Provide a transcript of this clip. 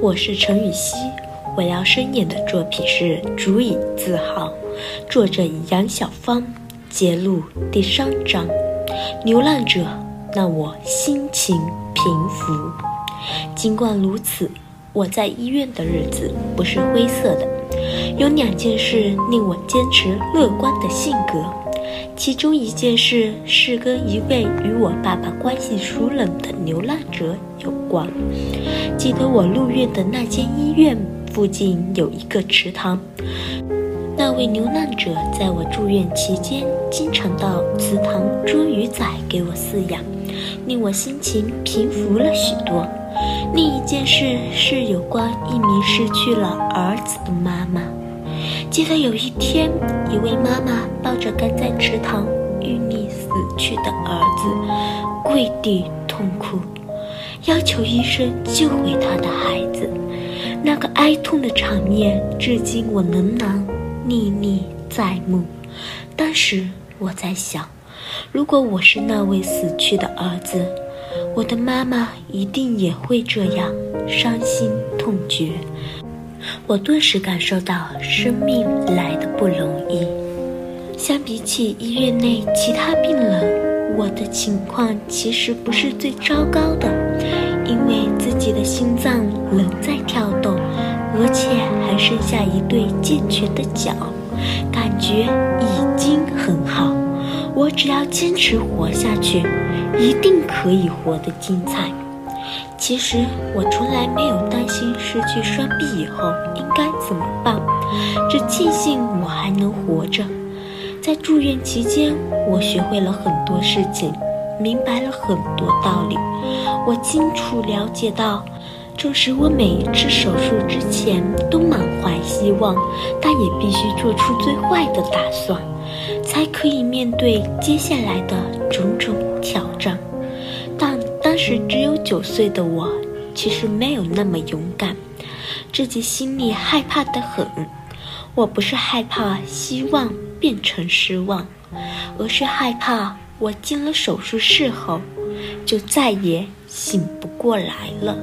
我是陈雨希，我要声演的作品是《足以自豪》，作者杨小芳，节录第三章。流浪者，让我心情平复。尽管如此，我在医院的日子不是灰色的。有两件事令我坚持乐观的性格，其中一件事是跟一位与我爸爸关系疏冷的流浪者有关。记得我入院的那间医院附近有一个池塘，那位流浪者在我住院期间经常到池塘捉鱼仔给我饲养，令我心情平复了许多。另一件事是有关一名失去了儿子的妈妈。记得有一天，一位妈妈抱着刚在池塘淤溺死去的儿子，跪地痛哭，要求医生救回他的孩子。那个哀痛的场面，至今我仍然历历在目。当时我在想，如果我是那位死去的儿子，我的妈妈一定也会这样伤心痛绝。我顿时感受到生命来的不容易。相比起医院内其他病人，我的情况其实不是最糟糕的，因为自己的心脏仍在跳动，而且还剩下一对健全的脚，感觉已经很好。我只要坚持活下去，一定可以活得精彩。其实我从来没有担心失去双臂以后应该怎么办，只庆幸。住院期间，我学会了很多事情，明白了很多道理。我清楚了解到，纵使我每一次手术之前都满怀希望，但也必须做出最坏的打算。才可以面对接下来的种种挑战，但当时只有九岁的我，其实没有那么勇敢，自己心里害怕的很。我不是害怕希望变成失望，而是害怕我进了手术室后，就再也醒不过来了。